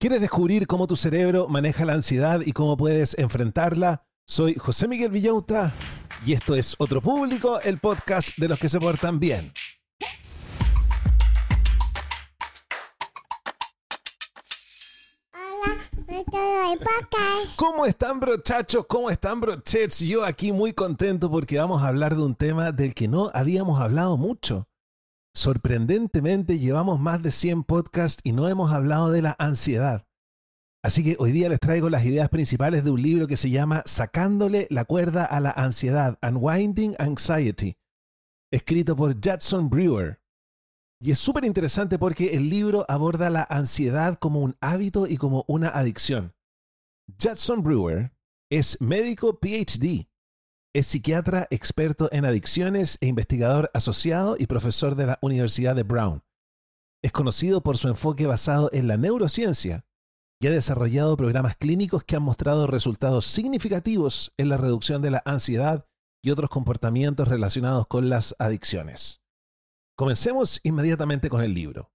¿Quieres descubrir cómo tu cerebro maneja la ansiedad y cómo puedes enfrentarla? Soy José Miguel Villauta y esto es Otro Público, el podcast de los que se portan bien. ¿Cómo están brochachos? ¿Cómo están brochets? Yo aquí muy contento porque vamos a hablar de un tema del que no habíamos hablado mucho. Sorprendentemente llevamos más de 100 podcasts y no hemos hablado de la ansiedad. Así que hoy día les traigo las ideas principales de un libro que se llama Sacándole la cuerda a la ansiedad, Unwinding Anxiety, escrito por Judson Brewer. Y es súper interesante porque el libro aborda la ansiedad como un hábito y como una adicción. Judson Brewer es médico PhD, es psiquiatra experto en adicciones e investigador asociado y profesor de la Universidad de Brown. Es conocido por su enfoque basado en la neurociencia y ha desarrollado programas clínicos que han mostrado resultados significativos en la reducción de la ansiedad y otros comportamientos relacionados con las adicciones. Comencemos inmediatamente con el libro.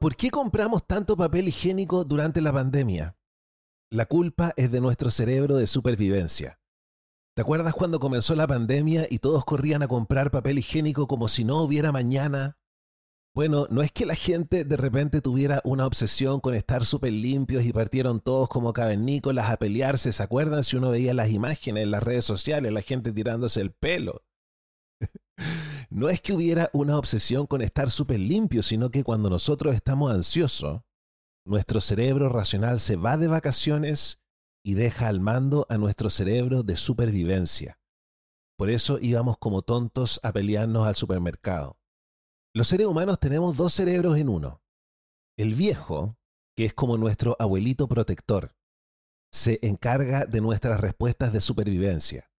¿Por qué compramos tanto papel higiénico durante la pandemia? La culpa es de nuestro cerebro de supervivencia. ¿Te acuerdas cuando comenzó la pandemia y todos corrían a comprar papel higiénico como si no hubiera mañana? Bueno, no es que la gente de repente tuviera una obsesión con estar súper limpios y partieron todos como cavernícolas a pelearse. ¿Se acuerdan si uno veía las imágenes en las redes sociales, la gente tirándose el pelo? no es que hubiera una obsesión con estar súper limpio, sino que cuando nosotros estamos ansiosos, nuestro cerebro racional se va de vacaciones y deja al mando a nuestro cerebro de supervivencia. Por eso íbamos como tontos a pelearnos al supermercado. Los seres humanos tenemos dos cerebros en uno. El viejo, que es como nuestro abuelito protector, se encarga de nuestras respuestas de supervivencia.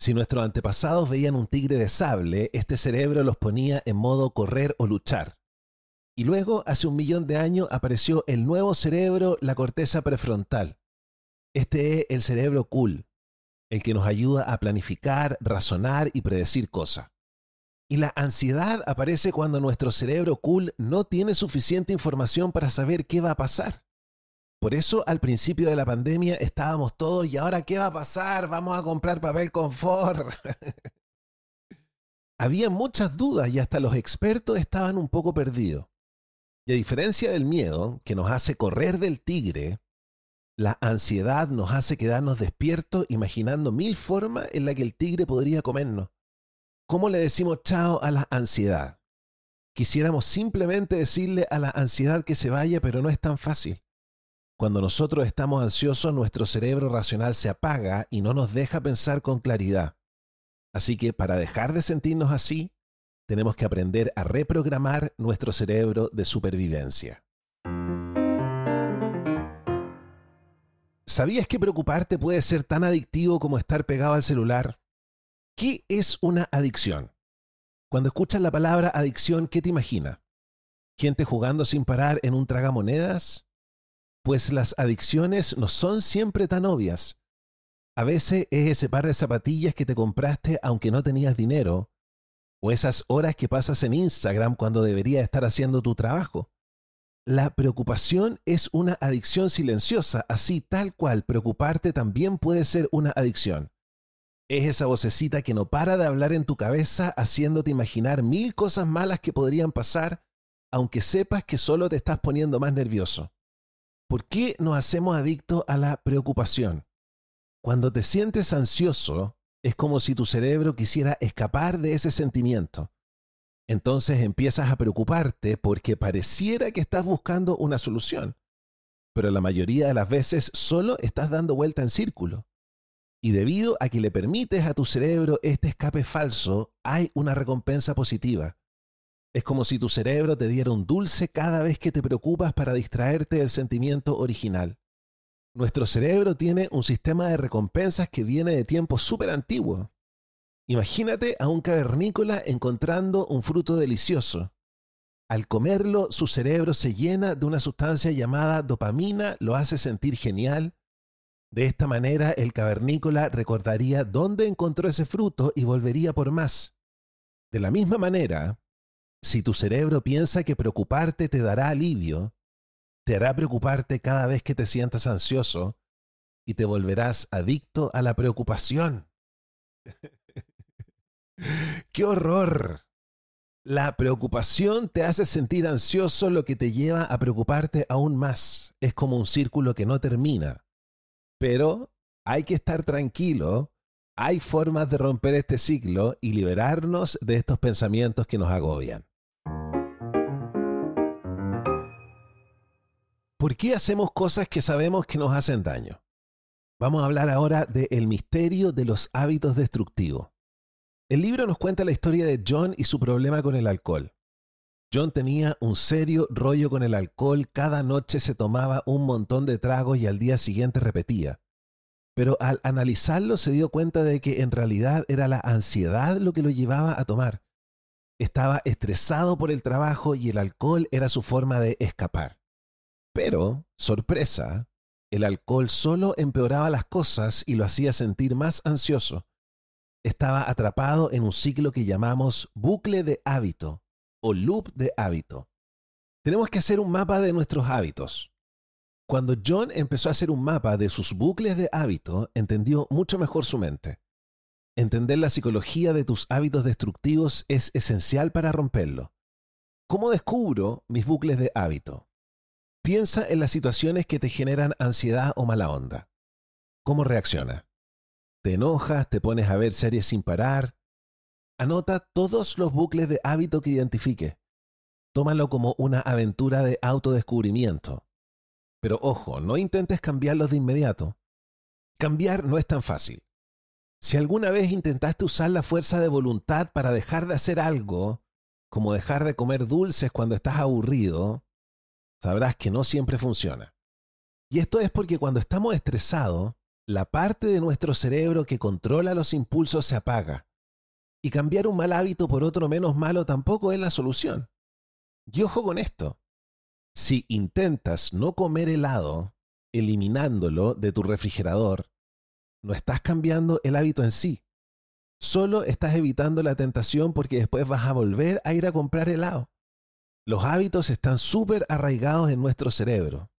Si nuestros antepasados veían un tigre de sable, este cerebro los ponía en modo correr o luchar. Y luego, hace un millón de años, apareció el nuevo cerebro, la corteza prefrontal. Este es el cerebro cool, el que nos ayuda a planificar, razonar y predecir cosas. Y la ansiedad aparece cuando nuestro cerebro cool no tiene suficiente información para saber qué va a pasar. Por eso al principio de la pandemia estábamos todos, ¿y ahora qué va a pasar? Vamos a comprar papel confort. Había muchas dudas y hasta los expertos estaban un poco perdidos. Y a diferencia del miedo, que nos hace correr del tigre, la ansiedad nos hace quedarnos despiertos imaginando mil formas en las que el tigre podría comernos. ¿Cómo le decimos chao a la ansiedad? Quisiéramos simplemente decirle a la ansiedad que se vaya, pero no es tan fácil. Cuando nosotros estamos ansiosos, nuestro cerebro racional se apaga y no nos deja pensar con claridad. Así que para dejar de sentirnos así, tenemos que aprender a reprogramar nuestro cerebro de supervivencia. ¿Sabías que preocuparte puede ser tan adictivo como estar pegado al celular? ¿Qué es una adicción? Cuando escuchas la palabra adicción, ¿qué te imaginas? ¿Gente jugando sin parar en un tragamonedas? Pues las adicciones no son siempre tan obvias. A veces es ese par de zapatillas que te compraste aunque no tenías dinero, o esas horas que pasas en Instagram cuando deberías estar haciendo tu trabajo. La preocupación es una adicción silenciosa, así tal cual preocuparte también puede ser una adicción. Es esa vocecita que no para de hablar en tu cabeza haciéndote imaginar mil cosas malas que podrían pasar, aunque sepas que solo te estás poniendo más nervioso. ¿Por qué nos hacemos adictos a la preocupación? Cuando te sientes ansioso, es como si tu cerebro quisiera escapar de ese sentimiento. Entonces empiezas a preocuparte porque pareciera que estás buscando una solución, pero la mayoría de las veces solo estás dando vuelta en círculo. Y debido a que le permites a tu cerebro este escape falso, hay una recompensa positiva. Es como si tu cerebro te diera un dulce cada vez que te preocupas para distraerte del sentimiento original. Nuestro cerebro tiene un sistema de recompensas que viene de tiempos súper antiguos. Imagínate a un cavernícola encontrando un fruto delicioso. Al comerlo, su cerebro se llena de una sustancia llamada dopamina, lo hace sentir genial. De esta manera, el cavernícola recordaría dónde encontró ese fruto y volvería por más. De la misma manera, si tu cerebro piensa que preocuparte te dará alivio, te hará preocuparte cada vez que te sientas ansioso y te volverás adicto a la preocupación. ¡Qué horror! La preocupación te hace sentir ansioso, lo que te lleva a preocuparte aún más. Es como un círculo que no termina. Pero hay que estar tranquilo. Hay formas de romper este ciclo y liberarnos de estos pensamientos que nos agobian. ¿Por qué hacemos cosas que sabemos que nos hacen daño? Vamos a hablar ahora del el misterio de los hábitos destructivos. El libro nos cuenta la historia de John y su problema con el alcohol. John tenía un serio rollo con el alcohol, cada noche se tomaba un montón de tragos y al día siguiente repetía. Pero al analizarlo se dio cuenta de que en realidad era la ansiedad lo que lo llevaba a tomar. Estaba estresado por el trabajo y el alcohol era su forma de escapar. Pero, sorpresa, el alcohol solo empeoraba las cosas y lo hacía sentir más ansioso. Estaba atrapado en un ciclo que llamamos bucle de hábito o loop de hábito. Tenemos que hacer un mapa de nuestros hábitos. Cuando John empezó a hacer un mapa de sus bucles de hábito, entendió mucho mejor su mente. Entender la psicología de tus hábitos destructivos es esencial para romperlo. ¿Cómo descubro mis bucles de hábito? Piensa en las situaciones que te generan ansiedad o mala onda. ¿Cómo reacciona? ¿Te enojas? ¿Te pones a ver series sin parar? Anota todos los bucles de hábito que identifique. Tómalo como una aventura de autodescubrimiento. Pero ojo, no intentes cambiarlos de inmediato. Cambiar no es tan fácil. Si alguna vez intentaste usar la fuerza de voluntad para dejar de hacer algo, como dejar de comer dulces cuando estás aburrido, sabrás que no siempre funciona. Y esto es porque cuando estamos estresados, la parte de nuestro cerebro que controla los impulsos se apaga. Y cambiar un mal hábito por otro menos malo tampoco es la solución. Y ojo con esto. Si intentas no comer helado, eliminándolo de tu refrigerador, no estás cambiando el hábito en sí. Solo estás evitando la tentación porque después vas a volver a ir a comprar helado. Los hábitos están súper arraigados en nuestro cerebro.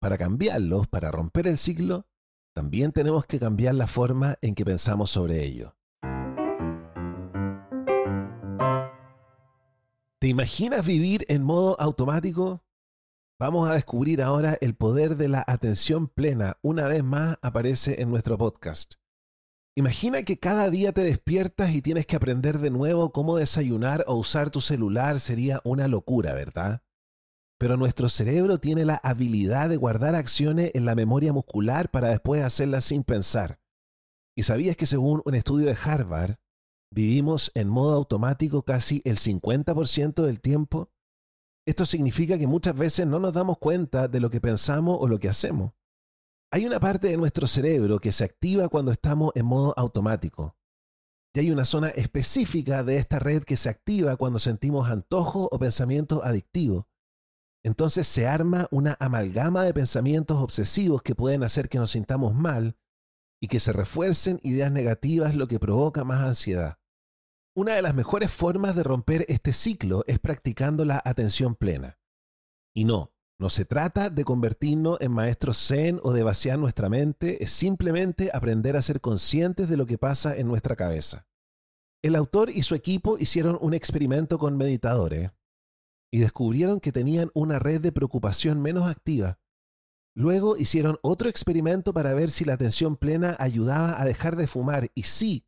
Para cambiarlos, para romper el ciclo, también tenemos que cambiar la forma en que pensamos sobre ello. ¿Te imaginas vivir en modo automático? Vamos a descubrir ahora el poder de la atención plena. Una vez más aparece en nuestro podcast. Imagina que cada día te despiertas y tienes que aprender de nuevo cómo desayunar o usar tu celular. Sería una locura, ¿verdad? Pero nuestro cerebro tiene la habilidad de guardar acciones en la memoria muscular para después hacerlas sin pensar. ¿Y sabías que según un estudio de Harvard, vivimos en modo automático casi el 50% del tiempo? Esto significa que muchas veces no nos damos cuenta de lo que pensamos o lo que hacemos. Hay una parte de nuestro cerebro que se activa cuando estamos en modo automático. Y hay una zona específica de esta red que se activa cuando sentimos antojo o pensamientos adictivos. Entonces se arma una amalgama de pensamientos obsesivos que pueden hacer que nos sintamos mal y que se refuercen ideas negativas, lo que provoca más ansiedad. Una de las mejores formas de romper este ciclo es practicando la atención plena. Y no, no se trata de convertirnos en maestros zen o de vaciar nuestra mente, es simplemente aprender a ser conscientes de lo que pasa en nuestra cabeza. El autor y su equipo hicieron un experimento con meditadores y descubrieron que tenían una red de preocupación menos activa. Luego hicieron otro experimento para ver si la atención plena ayudaba a dejar de fumar y sí,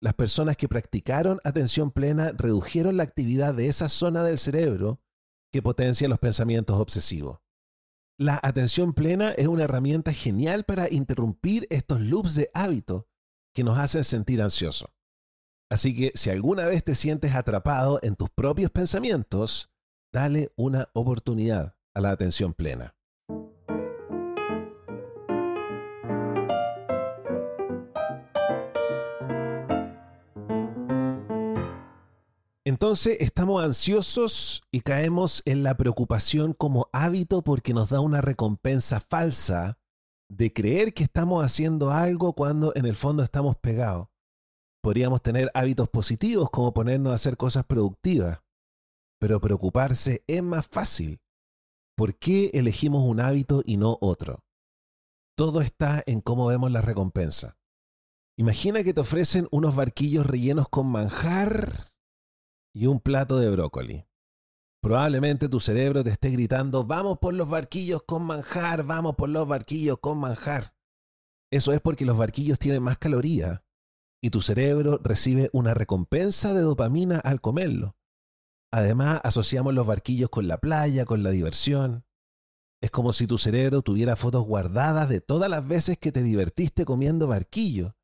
las personas que practicaron atención plena redujeron la actividad de esa zona del cerebro que potencia los pensamientos obsesivos. La atención plena es una herramienta genial para interrumpir estos loops de hábito que nos hacen sentir ansiosos. Así que si alguna vez te sientes atrapado en tus propios pensamientos, dale una oportunidad a la atención plena. Entonces estamos ansiosos y caemos en la preocupación como hábito porque nos da una recompensa falsa de creer que estamos haciendo algo cuando en el fondo estamos pegados. Podríamos tener hábitos positivos como ponernos a hacer cosas productivas, pero preocuparse es más fácil. ¿Por qué elegimos un hábito y no otro? Todo está en cómo vemos la recompensa. Imagina que te ofrecen unos barquillos rellenos con manjar y un plato de brócoli. Probablemente tu cerebro te esté gritando, vamos por los barquillos con manjar, vamos por los barquillos con manjar. Eso es porque los barquillos tienen más caloría y tu cerebro recibe una recompensa de dopamina al comerlo. Además, asociamos los barquillos con la playa, con la diversión. Es como si tu cerebro tuviera fotos guardadas de todas las veces que te divertiste comiendo barquillo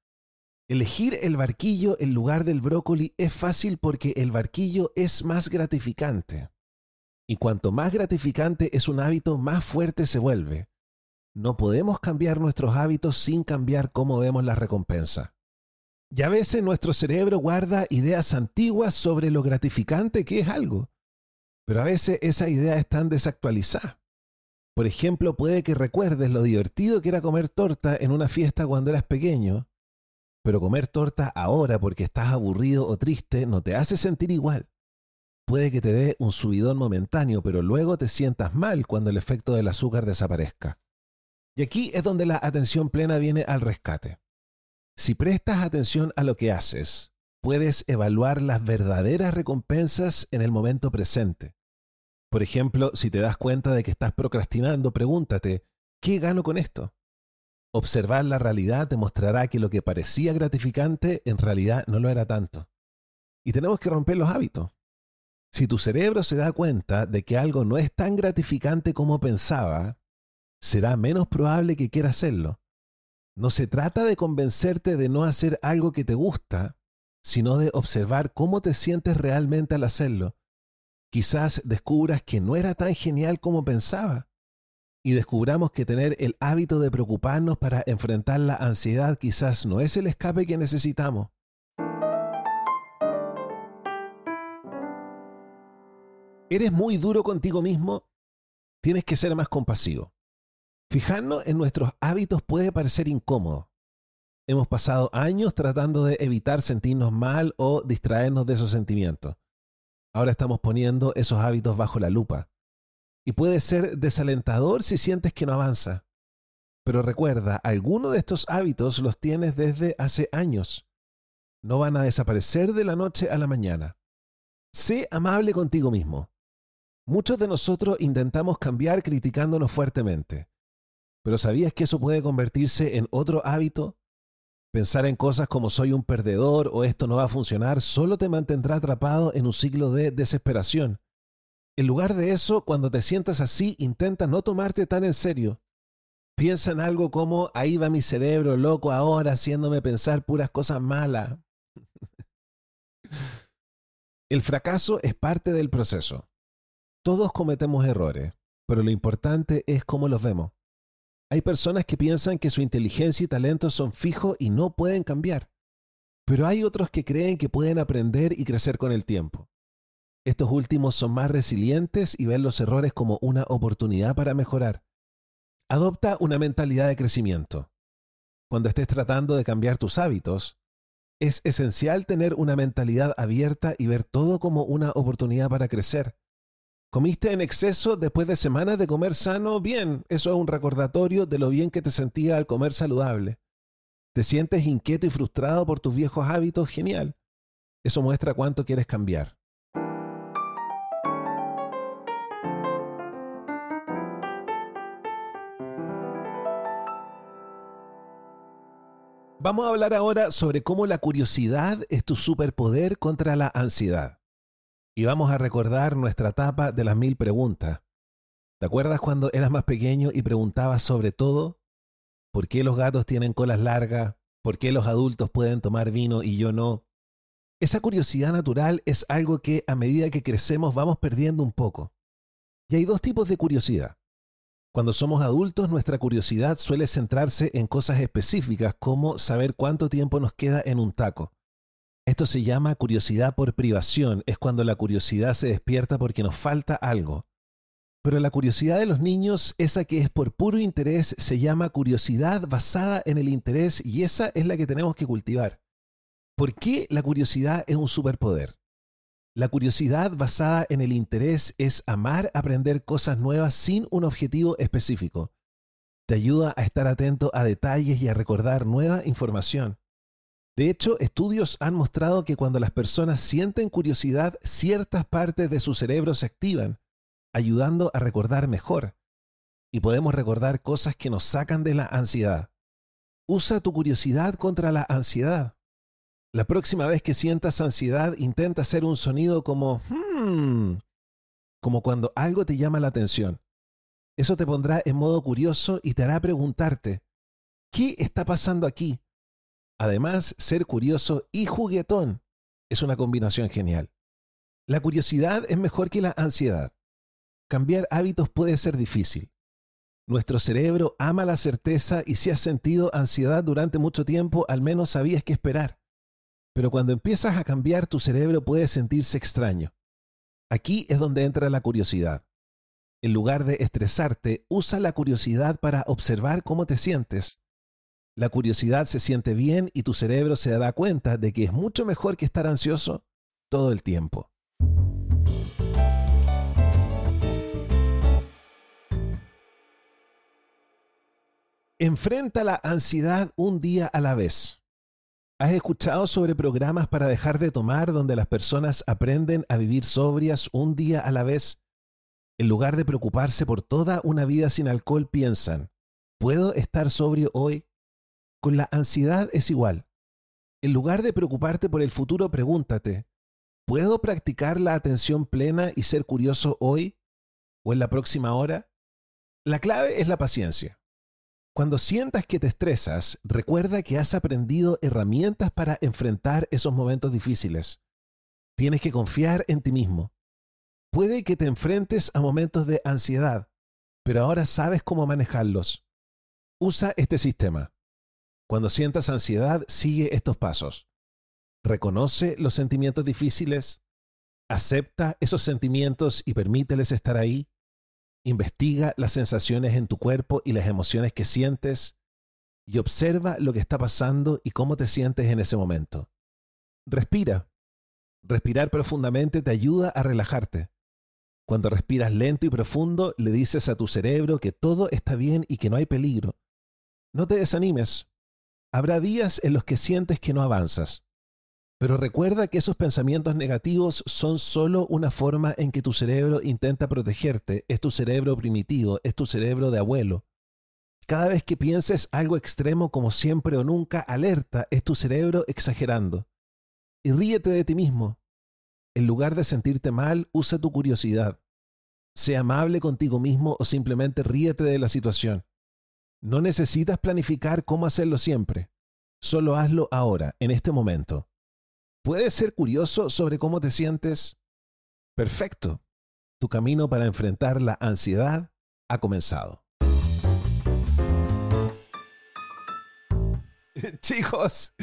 Elegir el barquillo en lugar del brócoli es fácil porque el barquillo es más gratificante. Y cuanto más gratificante es un hábito, más fuerte se vuelve. No podemos cambiar nuestros hábitos sin cambiar cómo vemos la recompensa. Y a veces nuestro cerebro guarda ideas antiguas sobre lo gratificante que es algo, pero a veces esa idea están desactualizada. Por ejemplo, puede que recuerdes lo divertido que era comer torta en una fiesta cuando eras pequeño, pero comer torta ahora porque estás aburrido o triste no te hace sentir igual. Puede que te dé un subidón momentáneo, pero luego te sientas mal cuando el efecto del azúcar desaparezca. Y aquí es donde la atención plena viene al rescate. Si prestas atención a lo que haces, puedes evaluar las verdaderas recompensas en el momento presente. Por ejemplo, si te das cuenta de que estás procrastinando, pregúntate, ¿qué gano con esto? Observar la realidad te mostrará que lo que parecía gratificante en realidad no lo era tanto. Y tenemos que romper los hábitos. Si tu cerebro se da cuenta de que algo no es tan gratificante como pensaba, será menos probable que quiera hacerlo. No se trata de convencerte de no hacer algo que te gusta, sino de observar cómo te sientes realmente al hacerlo. Quizás descubras que no era tan genial como pensaba y descubramos que tener el hábito de preocuparnos para enfrentar la ansiedad quizás no es el escape que necesitamos. ¿Eres muy duro contigo mismo? Tienes que ser más compasivo. Fijarnos en nuestros hábitos puede parecer incómodo. Hemos pasado años tratando de evitar sentirnos mal o distraernos de esos sentimientos. Ahora estamos poniendo esos hábitos bajo la lupa y puede ser desalentador si sientes que no avanza. Pero recuerda, algunos de estos hábitos los tienes desde hace años. No van a desaparecer de la noche a la mañana. Sé amable contigo mismo. Muchos de nosotros intentamos cambiar criticándonos fuertemente. Pero ¿sabías que eso puede convertirse en otro hábito? Pensar en cosas como soy un perdedor o esto no va a funcionar solo te mantendrá atrapado en un ciclo de desesperación en lugar de eso, cuando te sientas así, intenta no tomarte tan en serio. Piensa en algo como, ahí va mi cerebro loco ahora haciéndome pensar puras cosas malas. El fracaso es parte del proceso. Todos cometemos errores, pero lo importante es cómo los vemos. Hay personas que piensan que su inteligencia y talento son fijos y no pueden cambiar. Pero hay otros que creen que pueden aprender y crecer con el tiempo. Estos últimos son más resilientes y ven los errores como una oportunidad para mejorar. Adopta una mentalidad de crecimiento. Cuando estés tratando de cambiar tus hábitos, es esencial tener una mentalidad abierta y ver todo como una oportunidad para crecer. ¿Comiste en exceso después de semanas de comer sano? Bien, eso es un recordatorio de lo bien que te sentías al comer saludable. ¿Te sientes inquieto y frustrado por tus viejos hábitos? Genial. Eso muestra cuánto quieres cambiar. Vamos a hablar ahora sobre cómo la curiosidad es tu superpoder contra la ansiedad. Y vamos a recordar nuestra etapa de las mil preguntas. ¿Te acuerdas cuando eras más pequeño y preguntabas sobre todo? ¿Por qué los gatos tienen colas largas? ¿Por qué los adultos pueden tomar vino y yo no? Esa curiosidad natural es algo que a medida que crecemos vamos perdiendo un poco. Y hay dos tipos de curiosidad. Cuando somos adultos, nuestra curiosidad suele centrarse en cosas específicas como saber cuánto tiempo nos queda en un taco. Esto se llama curiosidad por privación, es cuando la curiosidad se despierta porque nos falta algo. Pero la curiosidad de los niños, esa que es por puro interés, se llama curiosidad basada en el interés y esa es la que tenemos que cultivar. ¿Por qué la curiosidad es un superpoder? La curiosidad basada en el interés es amar aprender cosas nuevas sin un objetivo específico. Te ayuda a estar atento a detalles y a recordar nueva información. De hecho, estudios han mostrado que cuando las personas sienten curiosidad, ciertas partes de su cerebro se activan, ayudando a recordar mejor. Y podemos recordar cosas que nos sacan de la ansiedad. Usa tu curiosidad contra la ansiedad. La próxima vez que sientas ansiedad, intenta hacer un sonido como hmm, como cuando algo te llama la atención. Eso te pondrá en modo curioso y te hará preguntarte, ¿qué está pasando aquí? Además, ser curioso y juguetón es una combinación genial. La curiosidad es mejor que la ansiedad. Cambiar hábitos puede ser difícil. Nuestro cerebro ama la certeza y si has sentido ansiedad durante mucho tiempo, al menos sabías qué esperar. Pero cuando empiezas a cambiar, tu cerebro puede sentirse extraño. Aquí es donde entra la curiosidad. En lugar de estresarte, usa la curiosidad para observar cómo te sientes. La curiosidad se siente bien y tu cerebro se da cuenta de que es mucho mejor que estar ansioso todo el tiempo. Enfrenta la ansiedad un día a la vez. ¿Has escuchado sobre programas para dejar de tomar donde las personas aprenden a vivir sobrias un día a la vez? En lugar de preocuparse por toda una vida sin alcohol, piensan, ¿puedo estar sobrio hoy? Con la ansiedad es igual. En lugar de preocuparte por el futuro, pregúntate, ¿puedo practicar la atención plena y ser curioso hoy o en la próxima hora? La clave es la paciencia. Cuando sientas que te estresas, recuerda que has aprendido herramientas para enfrentar esos momentos difíciles. Tienes que confiar en ti mismo. Puede que te enfrentes a momentos de ansiedad, pero ahora sabes cómo manejarlos. Usa este sistema. Cuando sientas ansiedad, sigue estos pasos. Reconoce los sentimientos difíciles, acepta esos sentimientos y permíteles estar ahí. Investiga las sensaciones en tu cuerpo y las emociones que sientes y observa lo que está pasando y cómo te sientes en ese momento. Respira. Respirar profundamente te ayuda a relajarte. Cuando respiras lento y profundo, le dices a tu cerebro que todo está bien y que no hay peligro. No te desanimes. Habrá días en los que sientes que no avanzas. Pero recuerda que esos pensamientos negativos son solo una forma en que tu cerebro intenta protegerte. Es tu cerebro primitivo, es tu cerebro de abuelo. Cada vez que pienses algo extremo como siempre o nunca, alerta, es tu cerebro exagerando. Y ríete de ti mismo. En lugar de sentirte mal, usa tu curiosidad. Sé amable contigo mismo o simplemente ríete de la situación. No necesitas planificar cómo hacerlo siempre. Solo hazlo ahora, en este momento. ¿Puedes ser curioso sobre cómo te sientes? Perfecto. Tu camino para enfrentar la ansiedad ha comenzado. Chicos,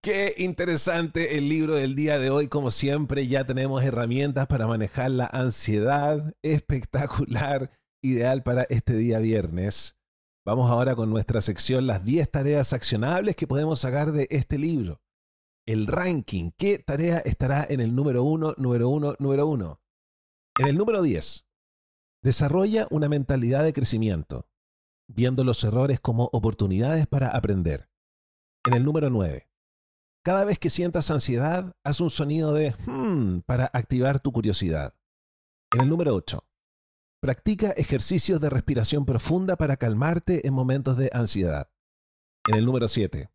qué interesante el libro del día de hoy. Como siempre, ya tenemos herramientas para manejar la ansiedad. Espectacular, ideal para este día viernes. Vamos ahora con nuestra sección, las 10 tareas accionables que podemos sacar de este libro. El ranking, ¿qué tarea estará en el número 1, número 1, número 1? En el número 10, desarrolla una mentalidad de crecimiento, viendo los errores como oportunidades para aprender. En el número 9, cada vez que sientas ansiedad, haz un sonido de hmm para activar tu curiosidad. En el número 8, Practica ejercicios de respiración profunda para calmarte en momentos de ansiedad. En el número 7.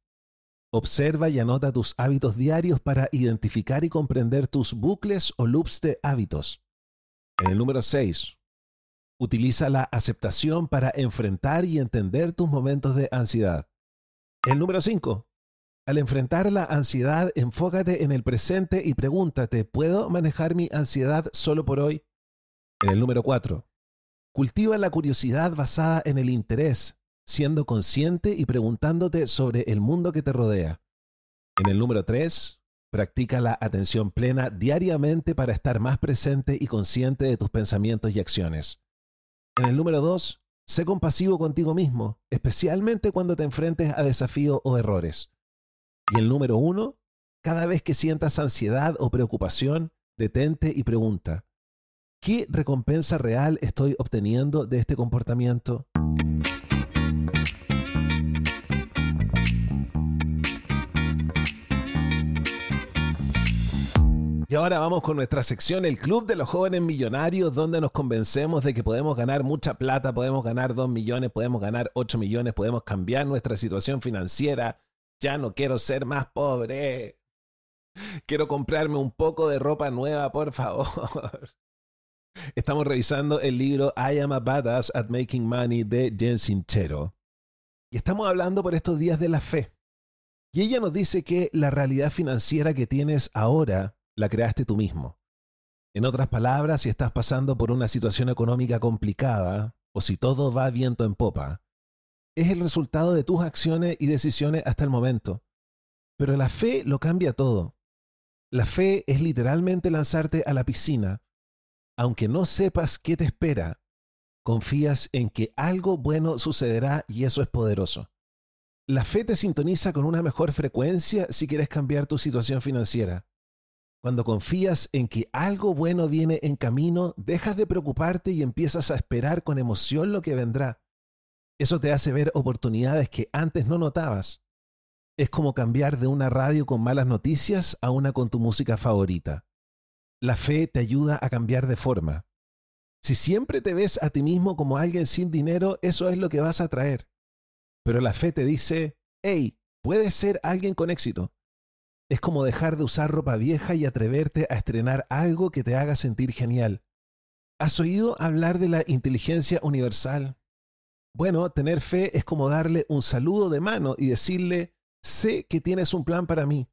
Observa y anota tus hábitos diarios para identificar y comprender tus bucles o loops de hábitos. En el número 6. Utiliza la aceptación para enfrentar y entender tus momentos de ansiedad. El número 5. Al enfrentar la ansiedad, enfócate en el presente y pregúntate, ¿puedo manejar mi ansiedad solo por hoy? En el número 4. Cultiva la curiosidad basada en el interés, siendo consciente y preguntándote sobre el mundo que te rodea. En el número 3, practica la atención plena diariamente para estar más presente y consciente de tus pensamientos y acciones. En el número 2, sé compasivo contigo mismo, especialmente cuando te enfrentes a desafíos o errores. Y el número 1, cada vez que sientas ansiedad o preocupación, detente y pregunta, ¿Qué recompensa real estoy obteniendo de este comportamiento? Ahora vamos con nuestra sección, el Club de los Jóvenes Millonarios, donde nos convencemos de que podemos ganar mucha plata, podemos ganar 2 millones, podemos ganar 8 millones, podemos cambiar nuestra situación financiera. Ya no quiero ser más pobre. Quiero comprarme un poco de ropa nueva, por favor. Estamos revisando el libro I Am a Badass at Making Money de Jen Sincero. Y estamos hablando por estos días de la fe. Y ella nos dice que la realidad financiera que tienes ahora la creaste tú mismo. En otras palabras, si estás pasando por una situación económica complicada o si todo va viento en popa, es el resultado de tus acciones y decisiones hasta el momento. Pero la fe lo cambia todo. La fe es literalmente lanzarte a la piscina aunque no sepas qué te espera, confías en que algo bueno sucederá y eso es poderoso. La fe te sintoniza con una mejor frecuencia si quieres cambiar tu situación financiera. Cuando confías en que algo bueno viene en camino, dejas de preocuparte y empiezas a esperar con emoción lo que vendrá. Eso te hace ver oportunidades que antes no notabas. Es como cambiar de una radio con malas noticias a una con tu música favorita. La fe te ayuda a cambiar de forma. Si siempre te ves a ti mismo como alguien sin dinero, eso es lo que vas a traer. Pero la fe te dice, hey, puedes ser alguien con éxito. Es como dejar de usar ropa vieja y atreverte a estrenar algo que te haga sentir genial. ¿Has oído hablar de la inteligencia universal? Bueno, tener fe es como darle un saludo de mano y decirle, sé que tienes un plan para mí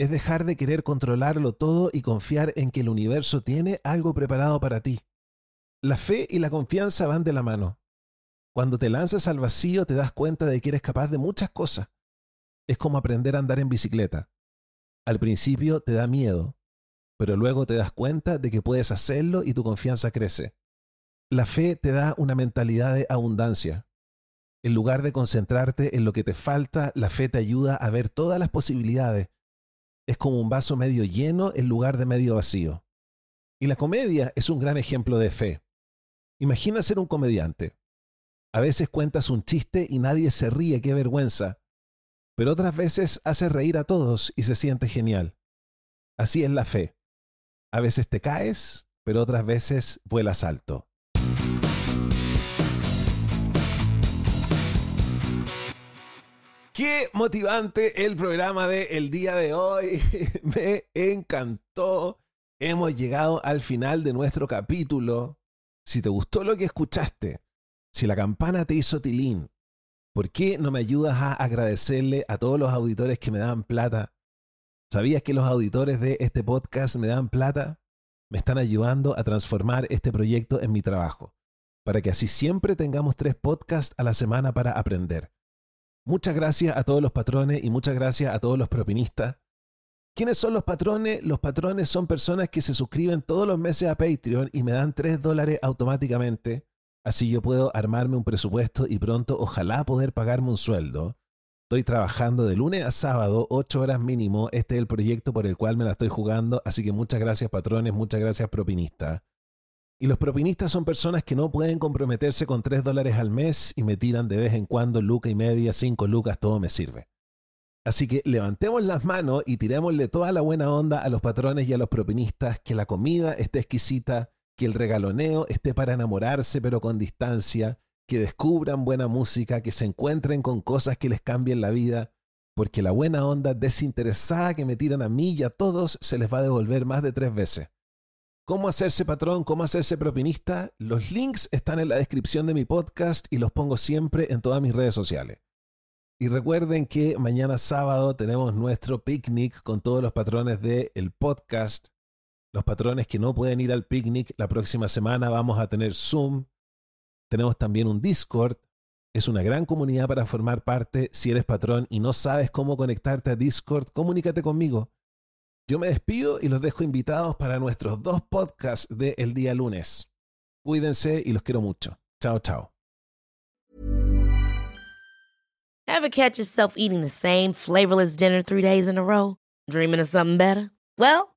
es dejar de querer controlarlo todo y confiar en que el universo tiene algo preparado para ti. La fe y la confianza van de la mano. Cuando te lanzas al vacío te das cuenta de que eres capaz de muchas cosas. Es como aprender a andar en bicicleta. Al principio te da miedo, pero luego te das cuenta de que puedes hacerlo y tu confianza crece. La fe te da una mentalidad de abundancia. En lugar de concentrarte en lo que te falta, la fe te ayuda a ver todas las posibilidades es como un vaso medio lleno en lugar de medio vacío. Y la comedia es un gran ejemplo de fe. Imagina ser un comediante. A veces cuentas un chiste y nadie se ríe, qué vergüenza. Pero otras veces haces reír a todos y se siente genial. Así es la fe. A veces te caes, pero otras veces vuelas alto. Qué motivante el programa de el día de hoy. Me encantó. Hemos llegado al final de nuestro capítulo. Si te gustó lo que escuchaste, si la campana te hizo tilín, ¿por qué no me ayudas a agradecerle a todos los auditores que me dan plata? ¿Sabías que los auditores de este podcast me dan plata? Me están ayudando a transformar este proyecto en mi trabajo, para que así siempre tengamos tres podcasts a la semana para aprender. Muchas gracias a todos los patrones y muchas gracias a todos los propinistas. ¿Quiénes son los patrones? Los patrones son personas que se suscriben todos los meses a Patreon y me dan 3 dólares automáticamente. Así yo puedo armarme un presupuesto y pronto ojalá poder pagarme un sueldo. Estoy trabajando de lunes a sábado, 8 horas mínimo. Este es el proyecto por el cual me la estoy jugando. Así que muchas gracias patrones, muchas gracias propinistas. Y los propinistas son personas que no pueden comprometerse con 3 dólares al mes y me tiran de vez en cuando luca y media, 5 lucas, todo me sirve. Así que levantemos las manos y tirémosle toda la buena onda a los patrones y a los propinistas, que la comida esté exquisita, que el regaloneo esté para enamorarse pero con distancia, que descubran buena música, que se encuentren con cosas que les cambien la vida, porque la buena onda desinteresada que me tiran a mí y a todos se les va a devolver más de tres veces. ¿Cómo hacerse patrón? ¿Cómo hacerse propinista? Los links están en la descripción de mi podcast y los pongo siempre en todas mis redes sociales. Y recuerden que mañana sábado tenemos nuestro picnic con todos los patrones del el podcast. Los patrones que no pueden ir al picnic, la próxima semana vamos a tener Zoom. Tenemos también un Discord. Es una gran comunidad para formar parte. Si eres patrón y no sabes cómo conectarte a Discord, comunícate conmigo. Yo me despido y los dejo invitados para nuestros dos podcasts de el día lunes. Cuídense y los quiero mucho. Chao, chao. Ever catch yourself eating the same flavorless dinner three days in a row? Dreaming of something better? Well,